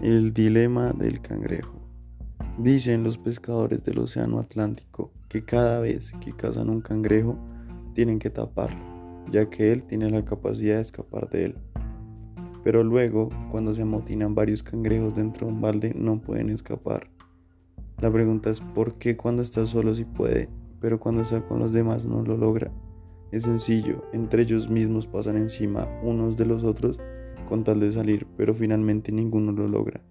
El dilema del cangrejo. Dicen los pescadores del Océano Atlántico que cada vez que cazan un cangrejo tienen que taparlo, ya que él tiene la capacidad de escapar de él. Pero luego, cuando se amotinan varios cangrejos dentro de un balde, no pueden escapar. La pregunta es por qué cuando está solo sí puede, pero cuando está con los demás no lo logra. Es sencillo, entre ellos mismos pasan encima unos de los otros con tal de salir, pero finalmente ninguno lo logra,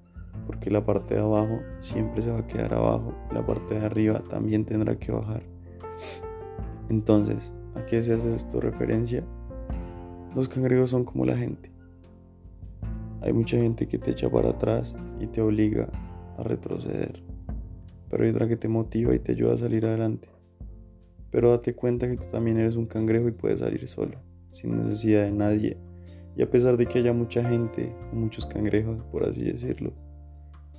porque la parte de abajo siempre se va a quedar abajo, la parte de arriba también tendrá que bajar. Entonces, ¿a qué se hace esto referencia? Los cangrejos son como la gente. Hay mucha gente que te echa para atrás y te obliga a retroceder, pero hay otra que te motiva y te ayuda a salir adelante. Pero date cuenta que tú también eres un cangrejo y puedes salir solo, sin necesidad de nadie y a pesar de que haya mucha gente, muchos cangrejos, por así decirlo,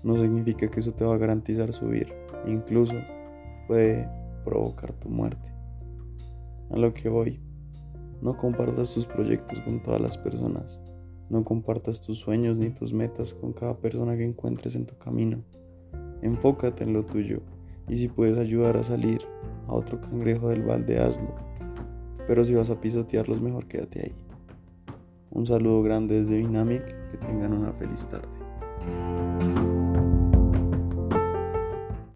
no significa que eso te va a garantizar subir. Incluso puede provocar tu muerte. A lo que voy, no compartas tus proyectos con todas las personas. No compartas tus sueños ni tus metas con cada persona que encuentres en tu camino. Enfócate en lo tuyo y si puedes ayudar a salir a otro cangrejo del balde, hazlo. Pero si vas a pisotearlos, mejor quédate ahí. Un saludo grande desde Dynamic, que tengan una feliz tarde.